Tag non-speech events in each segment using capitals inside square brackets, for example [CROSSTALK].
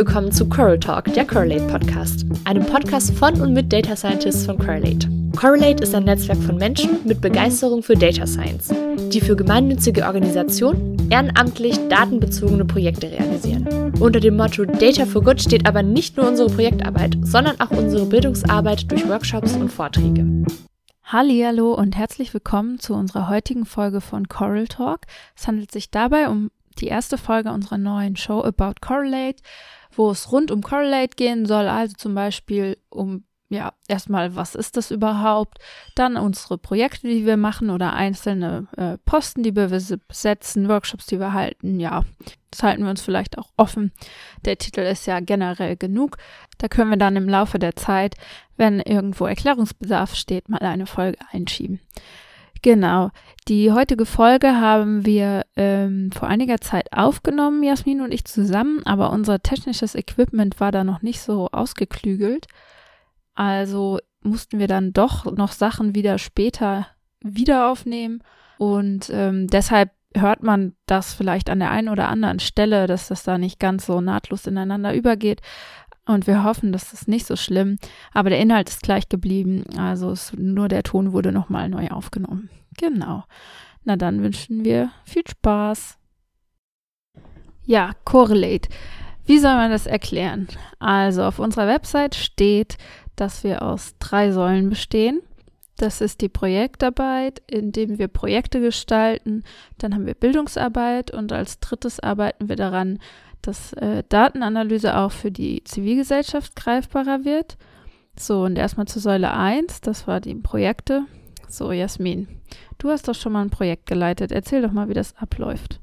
willkommen zu Coral Talk, der Correlate Podcast, einem Podcast von und mit Data Scientists von Correlate. Correlate ist ein Netzwerk von Menschen mit Begeisterung für Data Science, die für gemeinnützige Organisationen ehrenamtlich datenbezogene Projekte realisieren. Unter dem Motto Data for Good steht aber nicht nur unsere Projektarbeit, sondern auch unsere Bildungsarbeit durch Workshops und Vorträge. Hallo und herzlich willkommen zu unserer heutigen Folge von Coral Talk. Es handelt sich dabei um die erste Folge unserer neuen Show About Correlate, wo es rund um Correlate gehen soll, also zum Beispiel um ja, erstmal, was ist das überhaupt? Dann unsere Projekte, die wir machen oder einzelne äh, Posten, die wir besetzen, Workshops, die wir halten. Ja, das halten wir uns vielleicht auch offen. Der Titel ist ja generell genug. Da können wir dann im Laufe der Zeit, wenn irgendwo Erklärungsbedarf steht, mal eine Folge einschieben. Genau. Die heutige Folge haben wir ähm, vor einiger Zeit aufgenommen, Jasmin und ich zusammen, aber unser technisches Equipment war da noch nicht so ausgeklügelt. Also mussten wir dann doch noch Sachen wieder später wieder aufnehmen. Und ähm, deshalb hört man das vielleicht an der einen oder anderen Stelle, dass das da nicht ganz so nahtlos ineinander übergeht. Und wir hoffen, das nicht so schlimm. Aber der Inhalt ist gleich geblieben. Also es, nur der Ton wurde nochmal neu aufgenommen. Genau. Na dann wünschen wir viel Spaß. Ja, Correlate. Wie soll man das erklären? Also auf unserer Website steht, dass wir aus drei Säulen bestehen. Das ist die Projektarbeit, indem wir Projekte gestalten. Dann haben wir Bildungsarbeit und als drittes arbeiten wir daran, dass äh, Datenanalyse auch für die Zivilgesellschaft greifbarer wird. So, und erstmal zur Säule 1, das war die Projekte. So, Jasmin, du hast doch schon mal ein Projekt geleitet. Erzähl doch mal, wie das abläuft.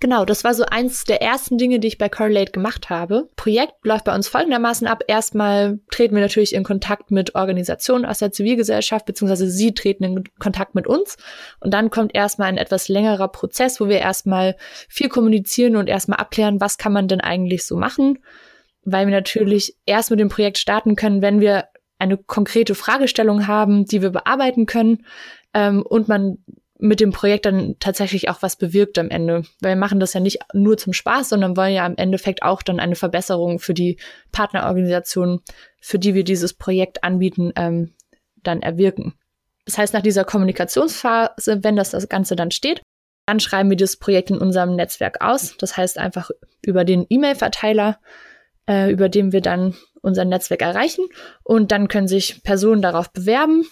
Genau, das war so eins der ersten Dinge, die ich bei Correlate gemacht habe. Projekt läuft bei uns folgendermaßen ab. Erstmal treten wir natürlich in Kontakt mit Organisationen aus der Zivilgesellschaft, beziehungsweise sie treten in Kontakt mit uns. Und dann kommt erstmal ein etwas längerer Prozess, wo wir erstmal viel kommunizieren und erstmal abklären, was kann man denn eigentlich so machen. Weil wir natürlich erst mit dem Projekt starten können, wenn wir eine konkrete Fragestellung haben, die wir bearbeiten können ähm, und man mit dem Projekt dann tatsächlich auch was bewirkt am Ende. Weil wir machen das ja nicht nur zum Spaß, sondern wollen ja im Endeffekt auch dann eine Verbesserung für die Partnerorganisationen, für die wir dieses Projekt anbieten, ähm, dann erwirken. Das heißt, nach dieser Kommunikationsphase, wenn das, das Ganze dann steht, dann schreiben wir das Projekt in unserem Netzwerk aus. Das heißt einfach über den E-Mail-Verteiler, äh, über den wir dann unser Netzwerk erreichen. Und dann können sich Personen darauf bewerben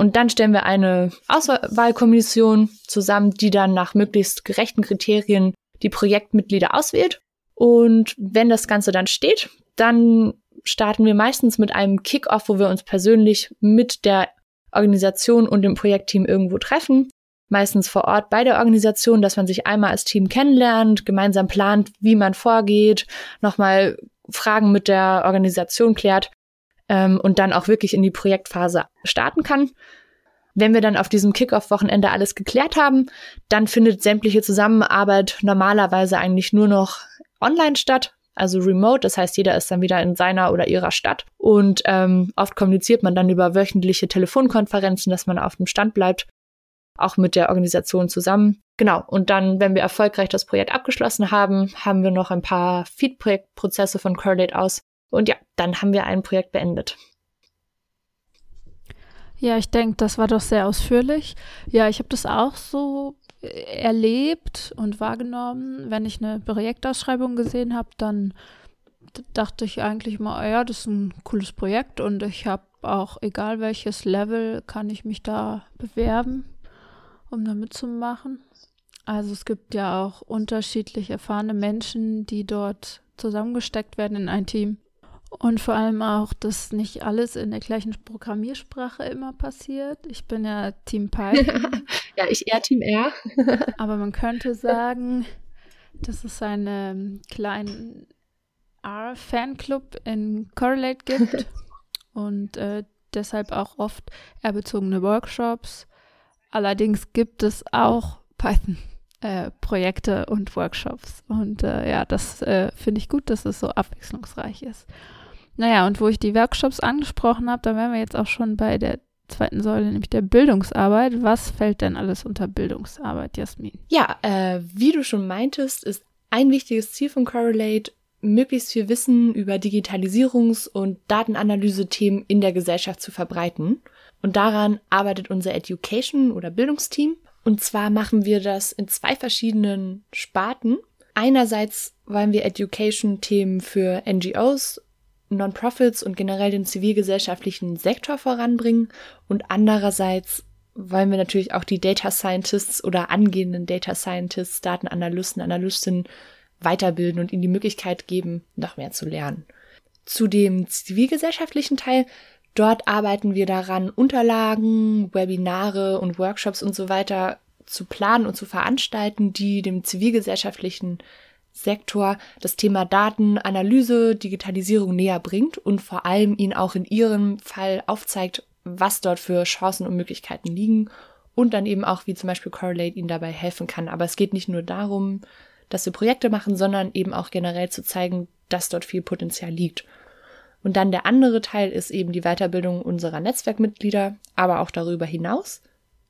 und dann stellen wir eine Auswahlkommission zusammen, die dann nach möglichst gerechten Kriterien die Projektmitglieder auswählt. Und wenn das Ganze dann steht, dann starten wir meistens mit einem Kick-off, wo wir uns persönlich mit der Organisation und dem Projektteam irgendwo treffen. Meistens vor Ort bei der Organisation, dass man sich einmal als Team kennenlernt, gemeinsam plant, wie man vorgeht, nochmal Fragen mit der Organisation klärt ähm, und dann auch wirklich in die Projektphase starten kann. Wenn wir dann auf diesem Kickoff-Wochenende alles geklärt haben, dann findet sämtliche Zusammenarbeit normalerweise eigentlich nur noch online statt, also remote. Das heißt, jeder ist dann wieder in seiner oder ihrer Stadt. Und ähm, oft kommuniziert man dann über wöchentliche Telefonkonferenzen, dass man auf dem Stand bleibt, auch mit der Organisation zusammen. Genau. Und dann, wenn wir erfolgreich das Projekt abgeschlossen haben, haben wir noch ein paar Feedback-Prozesse von Correlate aus, und ja, dann haben wir ein Projekt beendet. Ja, ich denke, das war doch sehr ausführlich. Ja, ich habe das auch so äh, erlebt und wahrgenommen. Wenn ich eine Projektausschreibung gesehen habe, dann dachte ich eigentlich mal, ja, das ist ein cooles Projekt und ich habe auch, egal welches Level, kann ich mich da bewerben, um da mitzumachen. Also es gibt ja auch unterschiedlich erfahrene Menschen, die dort zusammengesteckt werden in ein Team. Und vor allem auch, dass nicht alles in der gleichen Programmiersprache immer passiert. Ich bin ja Team Python. [LAUGHS] ja, ich eher Team R. [LAUGHS] aber man könnte sagen, dass es einen kleinen R-Fanclub in Correlate gibt [LAUGHS] und äh, deshalb auch oft R-bezogene Workshops. Allerdings gibt es auch Python äh, Projekte und Workshops. Und äh, ja, das äh, finde ich gut, dass es so abwechslungsreich ist. Naja, und wo ich die Workshops angesprochen habe, da wären wir jetzt auch schon bei der zweiten Säule, nämlich der Bildungsarbeit. Was fällt denn alles unter Bildungsarbeit, Jasmin? Ja, äh, wie du schon meintest, ist ein wichtiges Ziel von Correlate, möglichst viel Wissen über Digitalisierungs- und Datenanalyse-Themen in der Gesellschaft zu verbreiten. Und daran arbeitet unser Education- oder Bildungsteam. Und zwar machen wir das in zwei verschiedenen Sparten. Einerseits wollen wir Education-Themen für NGOs, Non-Profits und generell den zivilgesellschaftlichen Sektor voranbringen. Und andererseits wollen wir natürlich auch die Data Scientists oder angehenden Data Scientists, Datenanalysten, Analystinnen weiterbilden und ihnen die Möglichkeit geben, noch mehr zu lernen. Zu dem zivilgesellschaftlichen Teil, dort arbeiten wir daran, Unterlagen, Webinare und Workshops und so weiter zu planen und zu veranstalten, die dem zivilgesellschaftlichen Sektor das Thema Datenanalyse, Digitalisierung näher bringt und vor allem ihn auch in ihrem Fall aufzeigt, was dort für Chancen und Möglichkeiten liegen und dann eben auch, wie zum Beispiel Correlate ihnen dabei helfen kann. Aber es geht nicht nur darum, dass wir Projekte machen, sondern eben auch generell zu zeigen, dass dort viel Potenzial liegt. Und dann der andere Teil ist eben die Weiterbildung unserer Netzwerkmitglieder, aber auch darüber hinaus.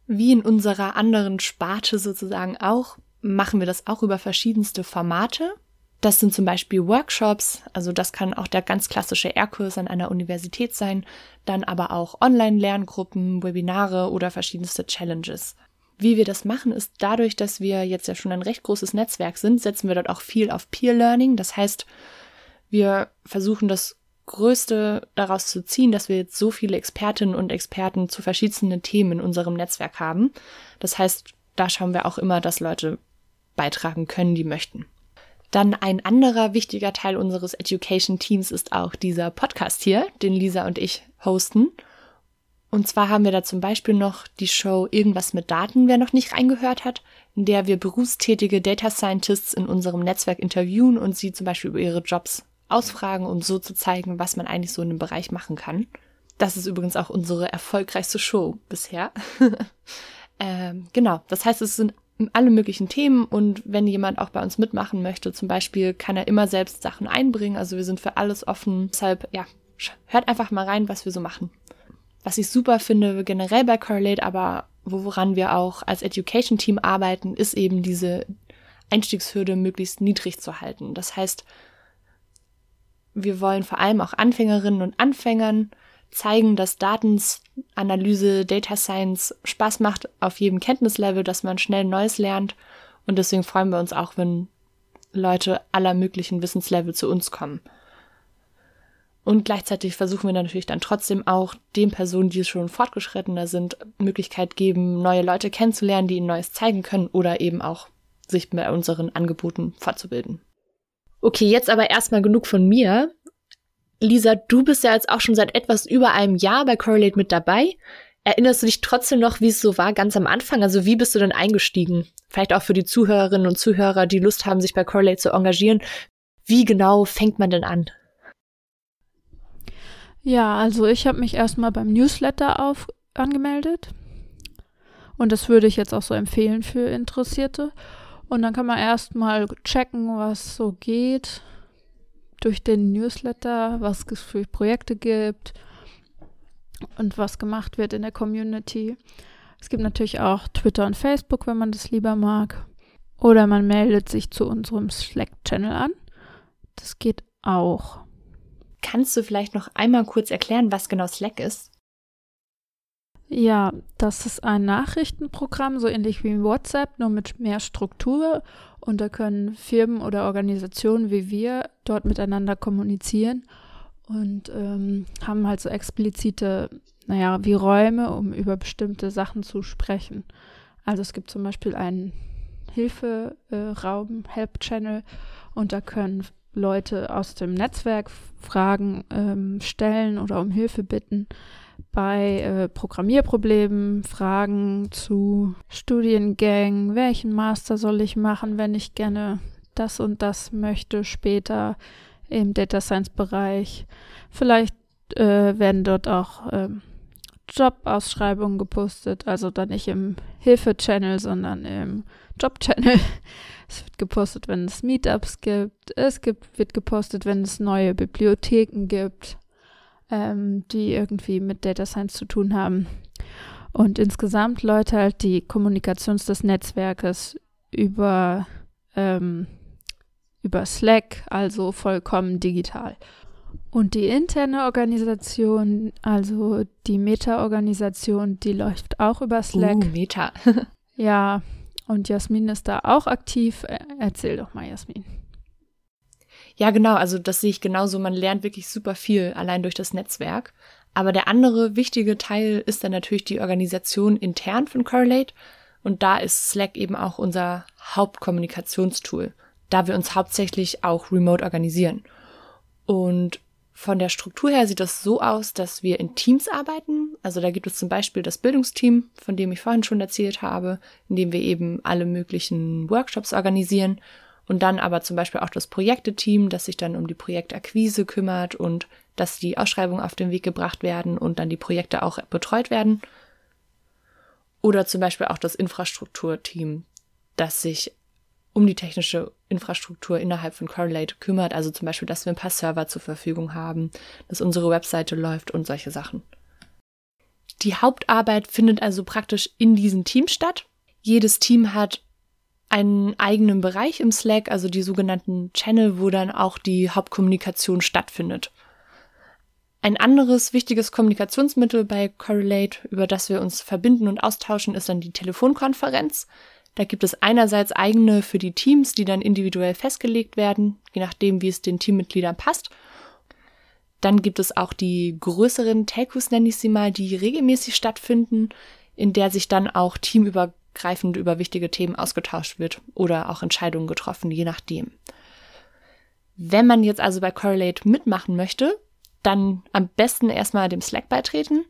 Wie in unserer anderen Sparte sozusagen auch, machen wir das auch über verschiedenste Formate. Das sind zum Beispiel Workshops, also das kann auch der ganz klassische R-Kurs an einer Universität sein, dann aber auch Online-Lerngruppen, Webinare oder verschiedenste Challenges. Wie wir das machen, ist dadurch, dass wir jetzt ja schon ein recht großes Netzwerk sind, setzen wir dort auch viel auf Peer Learning. Das heißt, wir versuchen das Größte daraus zu ziehen, dass wir jetzt so viele Expertinnen und Experten zu verschiedenen Themen in unserem Netzwerk haben. Das heißt, da schauen wir auch immer, dass Leute beitragen können, die möchten. Dann ein anderer wichtiger Teil unseres Education Teams ist auch dieser Podcast hier, den Lisa und ich hosten. Und zwar haben wir da zum Beispiel noch die Show Irgendwas mit Daten, wer noch nicht reingehört hat, in der wir berufstätige Data Scientists in unserem Netzwerk interviewen und sie zum Beispiel über ihre Jobs ausfragen, um so zu zeigen, was man eigentlich so in dem Bereich machen kann. Das ist übrigens auch unsere erfolgreichste Show bisher. [LAUGHS] ähm, genau, das heißt, es sind alle möglichen Themen und wenn jemand auch bei uns mitmachen möchte, zum Beispiel, kann er immer selbst Sachen einbringen. Also wir sind für alles offen. Deshalb, ja, hört einfach mal rein, was wir so machen. Was ich super finde, generell bei Correlate, aber woran wir auch als Education Team arbeiten, ist eben diese Einstiegshürde möglichst niedrig zu halten. Das heißt, wir wollen vor allem auch Anfängerinnen und Anfängern zeigen, dass Datenanalyse, Data Science Spaß macht auf jedem Kenntnislevel, dass man schnell Neues lernt. Und deswegen freuen wir uns auch, wenn Leute aller möglichen Wissenslevel zu uns kommen. Und gleichzeitig versuchen wir natürlich dann trotzdem auch den Personen, die schon fortgeschrittener sind, Möglichkeit geben, neue Leute kennenzulernen, die ihnen Neues zeigen können oder eben auch sich bei unseren Angeboten fortzubilden. Okay, jetzt aber erstmal genug von mir. Lisa, du bist ja jetzt auch schon seit etwas über einem Jahr bei Correlate mit dabei. Erinnerst du dich trotzdem noch, wie es so war ganz am Anfang? Also wie bist du denn eingestiegen? Vielleicht auch für die Zuhörerinnen und Zuhörer, die Lust haben, sich bei Correlate zu engagieren. Wie genau fängt man denn an? Ja, also ich habe mich erstmal beim Newsletter auf angemeldet. Und das würde ich jetzt auch so empfehlen für Interessierte. Und dann kann man erstmal checken, was so geht durch den Newsletter, was es für Projekte gibt und was gemacht wird in der Community. Es gibt natürlich auch Twitter und Facebook, wenn man das lieber mag. Oder man meldet sich zu unserem Slack-Channel an. Das geht auch. Kannst du vielleicht noch einmal kurz erklären, was genau Slack ist? Ja, das ist ein Nachrichtenprogramm, so ähnlich wie WhatsApp, nur mit mehr Struktur. Und da können Firmen oder Organisationen wie wir dort miteinander kommunizieren und ähm, haben halt so explizite, naja, wie Räume, um über bestimmte Sachen zu sprechen. Also es gibt zum Beispiel einen Hilferaum, äh, Help Channel, und da können Leute aus dem Netzwerk Fragen ähm, stellen oder um Hilfe bitten bei äh, Programmierproblemen, Fragen zu Studiengängen, welchen Master soll ich machen, wenn ich gerne das und das möchte später im Data Science Bereich. Vielleicht äh, werden dort auch äh, Jobausschreibungen gepostet, also dann nicht im Hilfe-Channel, sondern im Job-Channel. [LAUGHS] Es wird gepostet, wenn es Meetups gibt. Es gibt, wird gepostet, wenn es neue Bibliotheken gibt ähm, die irgendwie mit Data Science zu tun haben. Und insgesamt Leute halt die Kommunikation des Netzwerkes über ähm, über Slack, also vollkommen digital. Und die interne Organisation, also die Meta-Organisation, die läuft auch über Slack. Uh, Meta. [LAUGHS] ja, und Jasmin ist da auch aktiv. Erzähl doch mal, Jasmin. Ja, genau, also das sehe ich genauso. Man lernt wirklich super viel allein durch das Netzwerk. Aber der andere wichtige Teil ist dann natürlich die Organisation intern von Correlate. Und da ist Slack eben auch unser Hauptkommunikationstool, da wir uns hauptsächlich auch remote organisieren. Und von der Struktur her sieht das so aus, dass wir in Teams arbeiten. Also da gibt es zum Beispiel das Bildungsteam, von dem ich vorhin schon erzählt habe, in dem wir eben alle möglichen Workshops organisieren. Und dann aber zum Beispiel auch das Projekteteam, das sich dann um die Projektakquise kümmert und dass die Ausschreibungen auf den Weg gebracht werden und dann die Projekte auch betreut werden. Oder zum Beispiel auch das Infrastrukturteam, das sich um die technische Infrastruktur innerhalb von Correlate kümmert. Also zum Beispiel, dass wir ein paar Server zur Verfügung haben, dass unsere Webseite läuft und solche Sachen. Die Hauptarbeit findet also praktisch in diesen Teams statt. Jedes Team hat einen eigenen Bereich im Slack, also die sogenannten Channel, wo dann auch die Hauptkommunikation stattfindet. Ein anderes wichtiges Kommunikationsmittel bei Correlate, über das wir uns verbinden und austauschen, ist dann die Telefonkonferenz. Da gibt es einerseits eigene für die Teams, die dann individuell festgelegt werden, je nachdem, wie es den Teammitgliedern passt. Dann gibt es auch die größeren Telcos, nenne ich sie mal, die regelmäßig stattfinden, in der sich dann auch teamübergreifend über wichtige Themen ausgetauscht wird oder auch Entscheidungen getroffen, je nachdem. Wenn man jetzt also bei Correlate mitmachen möchte, dann am besten erstmal dem Slack beitreten,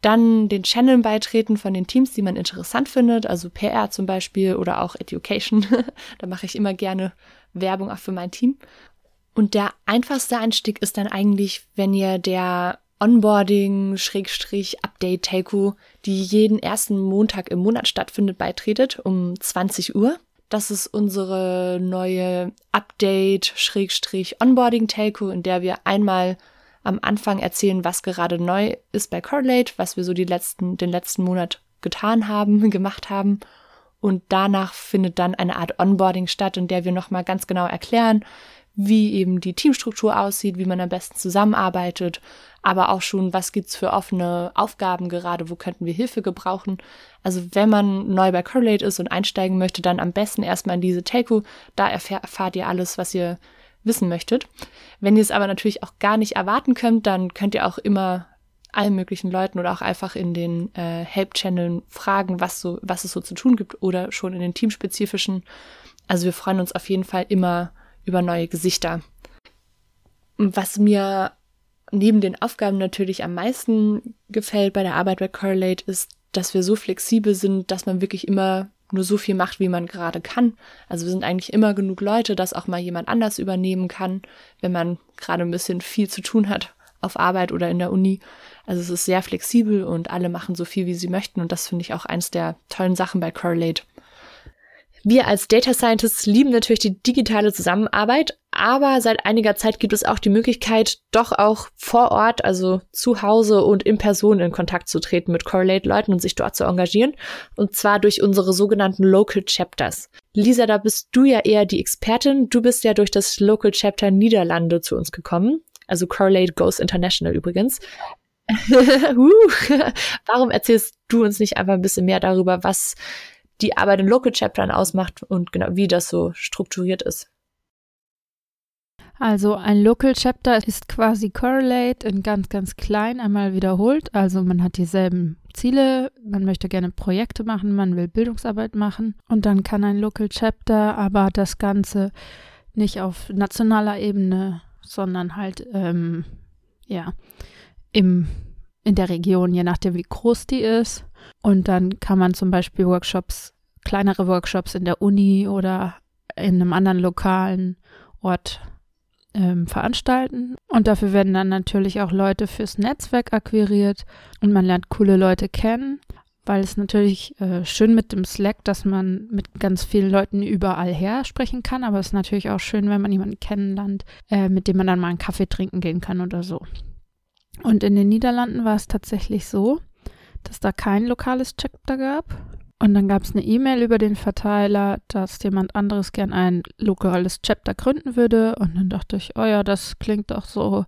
dann den Channel beitreten von den Teams, die man interessant findet, also PR zum Beispiel oder auch Education. [LAUGHS] da mache ich immer gerne Werbung auch für mein Team. Und der einfachste Einstieg ist dann eigentlich, wenn ihr der Onboarding-Update-Telco, die jeden ersten Montag im Monat stattfindet, beitretet um 20 Uhr. Das ist unsere neue Update-Onboarding-Telco, in der wir einmal am Anfang erzählen, was gerade neu ist bei Correlate, was wir so die letzten, den letzten Monat getan haben, [LAUGHS] gemacht haben. Und danach findet dann eine Art Onboarding statt, in der wir nochmal ganz genau erklären, wie eben die Teamstruktur aussieht, wie man am besten zusammenarbeitet, aber auch schon, was gibt's für offene Aufgaben gerade, wo könnten wir Hilfe gebrauchen. Also wenn man neu bei Correlate ist und einsteigen möchte, dann am besten erstmal in diese Telco, da erfahr erfahrt ihr alles, was ihr wissen möchtet. Wenn ihr es aber natürlich auch gar nicht erwarten könnt, dann könnt ihr auch immer allen möglichen Leuten oder auch einfach in den äh, Help-Channeln fragen, was so, was es so zu tun gibt oder schon in den teamspezifischen. Also wir freuen uns auf jeden Fall immer über neue Gesichter. Was mir neben den Aufgaben natürlich am meisten gefällt bei der Arbeit bei Correlate ist, dass wir so flexibel sind, dass man wirklich immer nur so viel macht, wie man gerade kann. Also wir sind eigentlich immer genug Leute, dass auch mal jemand anders übernehmen kann, wenn man gerade ein bisschen viel zu tun hat auf Arbeit oder in der Uni. Also es ist sehr flexibel und alle machen so viel, wie sie möchten. Und das finde ich auch eins der tollen Sachen bei Correlate. Wir als Data Scientists lieben natürlich die digitale Zusammenarbeit, aber seit einiger Zeit gibt es auch die Möglichkeit, doch auch vor Ort, also zu Hause und in Person in Kontakt zu treten mit Correlate-Leuten und sich dort zu engagieren. Und zwar durch unsere sogenannten Local Chapters. Lisa, da bist du ja eher die Expertin. Du bist ja durch das Local Chapter Niederlande zu uns gekommen. Also Correlate Goes International übrigens. [LAUGHS] Warum erzählst du uns nicht einfach ein bisschen mehr darüber, was die Arbeit in Local Chaptern ausmacht und genau wie das so strukturiert ist. Also ein Local Chapter ist quasi Correlate in ganz, ganz klein einmal wiederholt. Also man hat dieselben Ziele, man möchte gerne Projekte machen, man will Bildungsarbeit machen und dann kann ein Local Chapter aber das Ganze nicht auf nationaler Ebene, sondern halt ähm, ja im in der Region, je nachdem wie groß die ist. Und dann kann man zum Beispiel Workshops, kleinere Workshops in der Uni oder in einem anderen lokalen Ort ähm, veranstalten. Und dafür werden dann natürlich auch Leute fürs Netzwerk akquiriert und man lernt coole Leute kennen, weil es natürlich äh, schön mit dem Slack, dass man mit ganz vielen Leuten überall her sprechen kann, aber es ist natürlich auch schön, wenn man jemanden kennenlernt, äh, mit dem man dann mal einen Kaffee trinken gehen kann oder so. Und in den Niederlanden war es tatsächlich so, dass da kein lokales Chapter gab. Und dann gab es eine E-Mail über den Verteiler, dass jemand anderes gern ein lokales Chapter gründen würde. Und dann dachte ich, oh ja, das klingt doch so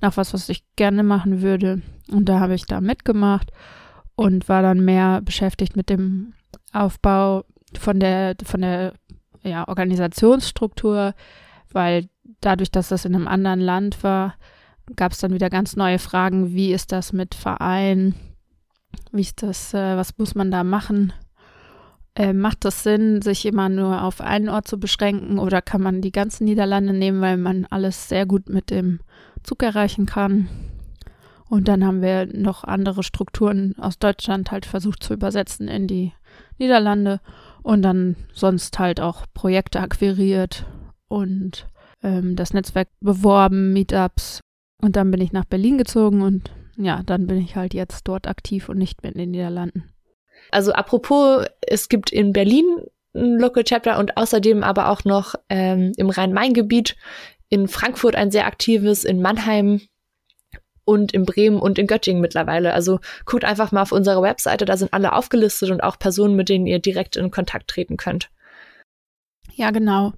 nach was, was ich gerne machen würde. Und da habe ich da mitgemacht und war dann mehr beschäftigt mit dem Aufbau von der, von der ja, Organisationsstruktur, weil dadurch, dass das in einem anderen Land war, gab es dann wieder ganz neue Fragen. Wie ist das mit Verein? Wie ist das, äh, was muss man da machen? Äh, macht das Sinn, sich immer nur auf einen Ort zu beschränken oder kann man die ganzen Niederlande nehmen, weil man alles sehr gut mit dem Zug erreichen kann? Und dann haben wir noch andere Strukturen aus Deutschland halt versucht zu übersetzen in die Niederlande und dann sonst halt auch Projekte akquiriert und ähm, das Netzwerk beworben, Meetups. Und dann bin ich nach Berlin gezogen und ja, dann bin ich halt jetzt dort aktiv und nicht mehr in den Niederlanden. Also apropos, es gibt in Berlin ein Local Chapter und außerdem aber auch noch ähm, im Rhein-Main-Gebiet, in Frankfurt ein sehr aktives, in Mannheim und in Bremen und in Göttingen mittlerweile. Also guckt einfach mal auf unsere Webseite, da sind alle aufgelistet und auch Personen, mit denen ihr direkt in Kontakt treten könnt. Ja, genau.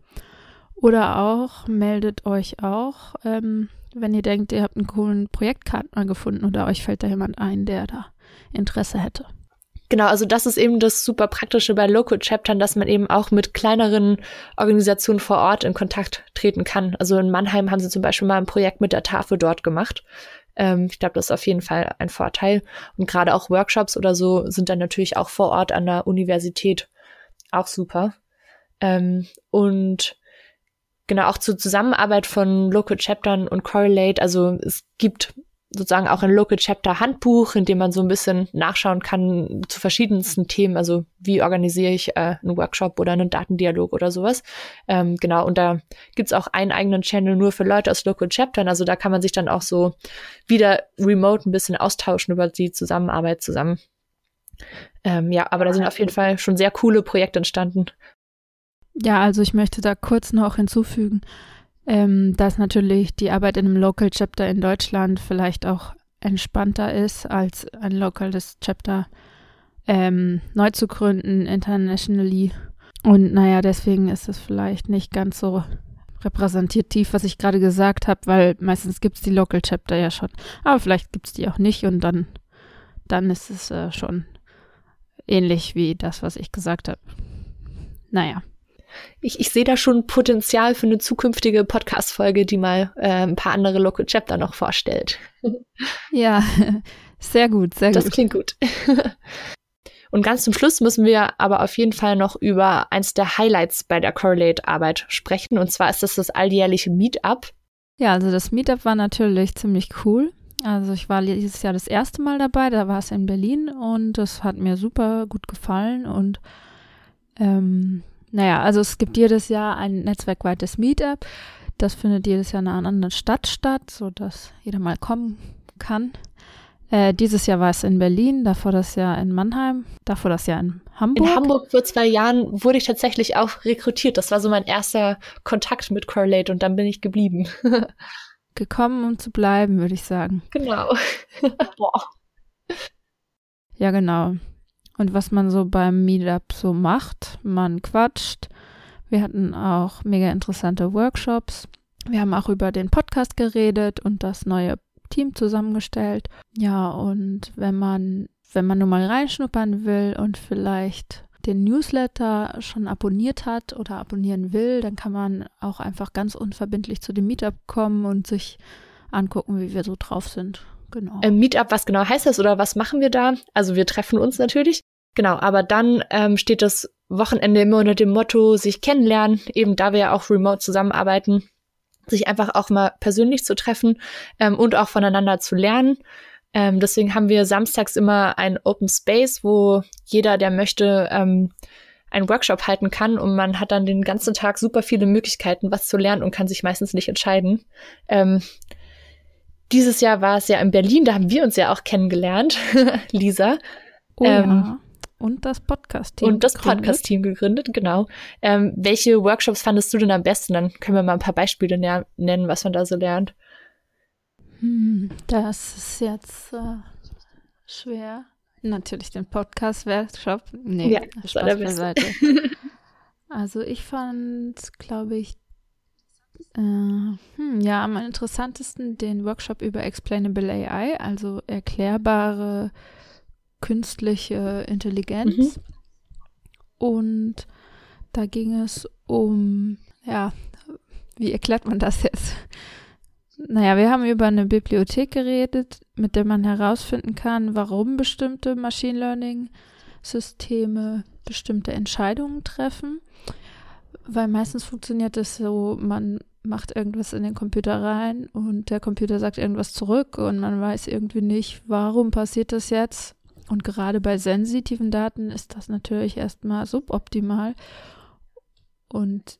Oder auch meldet euch auch, ähm, wenn ihr denkt, ihr habt einen coolen Projektkarten gefunden oder euch fällt da jemand ein, der da Interesse hätte. Genau, also das ist eben das super praktische bei Local Chaptern, dass man eben auch mit kleineren Organisationen vor Ort in Kontakt treten kann. Also in Mannheim haben sie zum Beispiel mal ein Projekt mit der Tafel dort gemacht. Ähm, ich glaube, das ist auf jeden Fall ein Vorteil. Und gerade auch Workshops oder so sind dann natürlich auch vor Ort an der Universität auch super. Ähm, und genau auch zur Zusammenarbeit von Local Chaptern und Correlate. Also es gibt sozusagen auch ein Local Chapter Handbuch, in dem man so ein bisschen nachschauen kann zu verschiedensten Themen. Also wie organisiere ich äh, einen Workshop oder einen Datendialog oder sowas. Ähm, genau, und da gibt's auch einen eigenen Channel nur für Leute aus Local Chaptern. Also da kann man sich dann auch so wieder remote ein bisschen austauschen über die Zusammenarbeit zusammen. Ähm, ja, aber da sind auf jeden Fall schon sehr coole Projekte entstanden, ja, also ich möchte da kurz noch hinzufügen, ähm, dass natürlich die Arbeit in einem Local Chapter in Deutschland vielleicht auch entspannter ist, als ein lokales Chapter ähm, neu zu gründen, internationally. Und naja, deswegen ist es vielleicht nicht ganz so repräsentativ, was ich gerade gesagt habe, weil meistens gibt es die Local Chapter ja schon. Aber vielleicht gibt es die auch nicht und dann, dann ist es äh, schon ähnlich wie das, was ich gesagt habe. Naja ich, ich sehe da schon Potenzial für eine zukünftige Podcast-Folge, die mal äh, ein paar andere Local Chapter noch vorstellt. Ja, [LAUGHS] sehr gut, sehr das gut. Das klingt gut. [LAUGHS] Und ganz zum Schluss müssen wir aber auf jeden Fall noch über eins der Highlights bei der Correlate-Arbeit sprechen. Und zwar ist das das alljährliche Meetup. Ja, also das Meetup war natürlich ziemlich cool. Also ich war dieses Jahr das erste Mal dabei, da war es in Berlin und das hat mir super gut gefallen und ähm, naja, also es gibt jedes Jahr ein netzwerkweites Meetup. Das findet jedes Jahr in einer anderen Stadt statt, sodass jeder mal kommen kann. Äh, dieses Jahr war es in Berlin, davor das Jahr in Mannheim, davor das Jahr in Hamburg. In Hamburg vor zwei Jahren wurde ich tatsächlich auch rekrutiert. Das war so mein erster Kontakt mit Correlate und dann bin ich geblieben. [LAUGHS] Gekommen, um zu bleiben, würde ich sagen. Genau. Boah. [LAUGHS] Ja, genau und was man so beim Meetup so macht. Man quatscht. Wir hatten auch mega interessante Workshops. Wir haben auch über den Podcast geredet und das neue Team zusammengestellt. Ja, und wenn man, wenn man nur mal reinschnuppern will und vielleicht den Newsletter schon abonniert hat oder abonnieren will, dann kann man auch einfach ganz unverbindlich zu dem Meetup kommen und sich angucken, wie wir so drauf sind. Genau. Ähm, Meetup, was genau heißt das oder was machen wir da? Also wir treffen uns natürlich. Genau, aber dann ähm, steht das Wochenende immer unter dem Motto, sich kennenlernen, eben da wir ja auch remote zusammenarbeiten, sich einfach auch mal persönlich zu treffen ähm, und auch voneinander zu lernen. Ähm, deswegen haben wir samstags immer ein Open Space, wo jeder, der möchte, ähm, einen Workshop halten kann und man hat dann den ganzen Tag super viele Möglichkeiten, was zu lernen und kann sich meistens nicht entscheiden. Ähm, dieses Jahr war es ja in Berlin, da haben wir uns ja auch kennengelernt, [LAUGHS] Lisa. Oh, ähm, ja. Und das Podcast-Team. Und das Podcast-Team gegründet, genau. Ähm, welche Workshops fandest du denn am besten? Dann können wir mal ein paar Beispiele nennen, was man da so lernt. Hm, das ist jetzt äh, schwer. Natürlich den Podcast-Workshop. Nee, ja, Spaß beiseite. [LAUGHS] also ich fand, glaube ich, äh, hm, ja, am interessantesten den Workshop über Explainable AI, also erklärbare künstliche Intelligenz. Mhm. Und da ging es um, ja, wie erklärt man das jetzt? Naja, wir haben über eine Bibliothek geredet, mit der man herausfinden kann, warum bestimmte Machine Learning-Systeme bestimmte Entscheidungen treffen. Weil meistens funktioniert es so, man macht irgendwas in den Computer rein und der Computer sagt irgendwas zurück und man weiß irgendwie nicht, warum passiert das jetzt. Und gerade bei sensitiven Daten ist das natürlich erstmal suboptimal und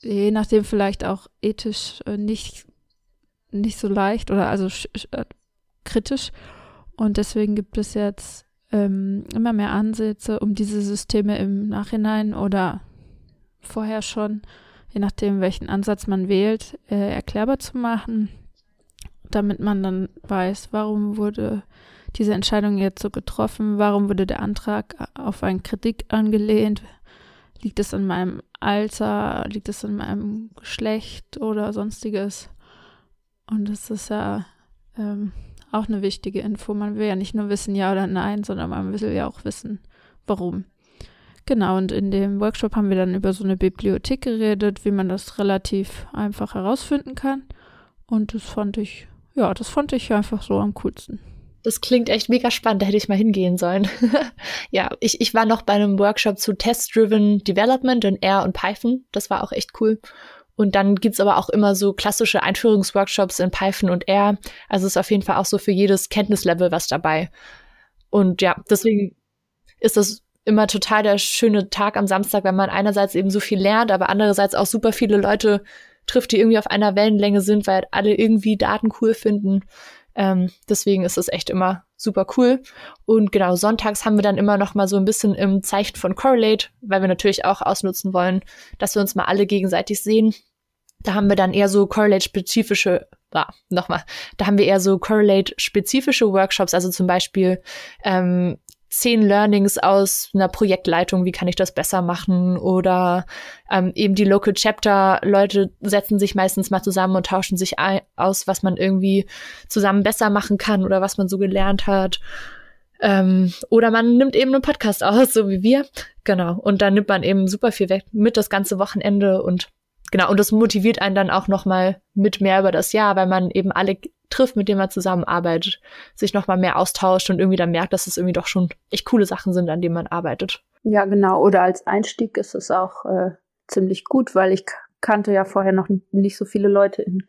je nachdem vielleicht auch ethisch äh, nicht nicht so leicht oder also äh, kritisch. Und deswegen gibt es jetzt ähm, immer mehr Ansätze, um diese Systeme im Nachhinein oder vorher schon, je nachdem, welchen Ansatz man wählt, äh, erklärbar zu machen, damit man dann weiß, warum wurde diese Entscheidung jetzt so getroffen, warum wurde der Antrag auf einen Kritik angelehnt, liegt es an meinem Alter, liegt es an meinem Geschlecht oder sonstiges. Und das ist ja ähm, auch eine wichtige Info. Man will ja nicht nur wissen, ja oder nein, sondern man will ja auch wissen, warum. Genau, und in dem Workshop haben wir dann über so eine Bibliothek geredet, wie man das relativ einfach herausfinden kann. Und das fand ich, ja, das fand ich einfach so am coolsten. Das klingt echt mega spannend, da hätte ich mal hingehen sollen. [LAUGHS] ja, ich, ich war noch bei einem Workshop zu Test-Driven Development in R und Python. Das war auch echt cool. Und dann gibt's aber auch immer so klassische Einführungsworkshops in Python und R. Also ist auf jeden Fall auch so für jedes Kenntnislevel was dabei. Und ja, deswegen ist das immer total der schöne Tag am Samstag, wenn man einerseits eben so viel lernt, aber andererseits auch super viele Leute trifft, die irgendwie auf einer Wellenlänge sind, weil alle irgendwie Daten cool finden. Ähm, deswegen ist es echt immer super cool. Und genau, sonntags haben wir dann immer noch mal so ein bisschen im Zeichen von Correlate, weil wir natürlich auch ausnutzen wollen, dass wir uns mal alle gegenseitig sehen. Da haben wir dann eher so Correlate-spezifische, ah, nochmal, da haben wir eher so Correlate-spezifische Workshops, also zum Beispiel ähm, zehn Learnings aus einer Projektleitung, wie kann ich das besser machen? Oder ähm, eben die Local Chapter Leute setzen sich meistens mal zusammen und tauschen sich aus, was man irgendwie zusammen besser machen kann oder was man so gelernt hat. Ähm, oder man nimmt eben einen Podcast aus, so wie wir. Genau. Und dann nimmt man eben super viel weg mit das ganze Wochenende und genau. Und das motiviert einen dann auch noch mal mit mehr über das Jahr, weil man eben alle trifft, mit dem man zusammenarbeitet, sich noch mal mehr austauscht und irgendwie dann merkt, dass es irgendwie doch schon echt coole Sachen sind, an denen man arbeitet. Ja, genau. Oder als Einstieg ist es auch äh, ziemlich gut, weil ich kannte ja vorher noch nicht so viele Leute in,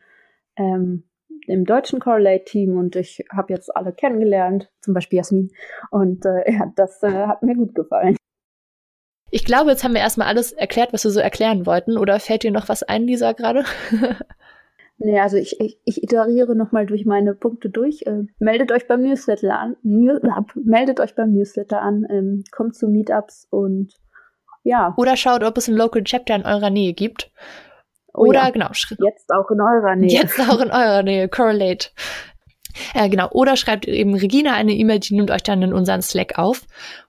ähm, im deutschen Correlate-Team und ich habe jetzt alle kennengelernt, zum Beispiel Jasmin. Und äh, [LAUGHS] ja, das äh, hat mir gut gefallen. Ich glaube, jetzt haben wir erstmal alles erklärt, was wir so erklären wollten. Oder fällt dir noch was ein, Lisa, gerade? [LAUGHS] Nee, also ich, ich, ich iteriere nochmal durch meine Punkte durch. Äh, meldet euch beim Newsletter an. New, meldet euch beim Newsletter an. Ähm, kommt zu Meetups und ja. Oder schaut, ob es ein Local Chapter in eurer Nähe gibt. Oh, Oder ja. genau. Jetzt auch in eurer Nähe. Jetzt auch in eurer Nähe. Correlate. Ja, genau. Oder schreibt eben Regina eine E-Mail, die nimmt euch dann in unseren Slack auf.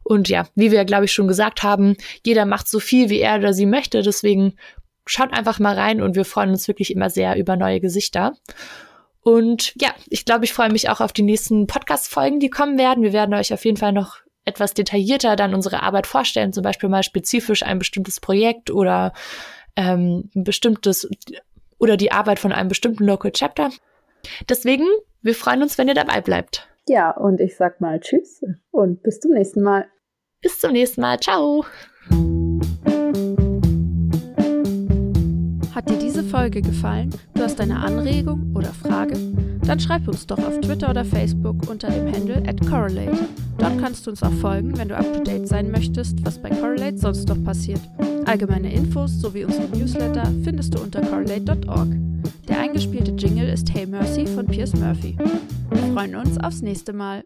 Und ja, wie wir, glaube ich, schon gesagt haben, jeder macht so viel, wie er oder sie möchte. Deswegen schaut einfach mal rein und wir freuen uns wirklich immer sehr über neue Gesichter. Und ja, ich glaube, ich freue mich auch auf die nächsten Podcast-Folgen, die kommen werden. Wir werden euch auf jeden Fall noch etwas detaillierter dann unsere Arbeit vorstellen, zum Beispiel mal spezifisch ein bestimmtes Projekt oder ähm, ein bestimmtes oder die Arbeit von einem bestimmten Local Chapter. Deswegen, wir freuen uns, wenn ihr dabei bleibt. Ja, und ich sag mal Tschüss und bis zum nächsten Mal. Bis zum nächsten Mal. Ciao. Hat dir diese Folge gefallen? Du hast eine Anregung oder Frage? Dann schreib uns doch auf Twitter oder Facebook unter dem Handle at Correlate. Dort kannst du uns auch folgen, wenn du up to date sein möchtest, was bei Correlate sonst noch passiert. Allgemeine Infos sowie unsere Newsletter findest du unter correlate.org. Der eingespielte Jingle ist Hey Mercy von Piers Murphy. Wir freuen uns aufs nächste Mal.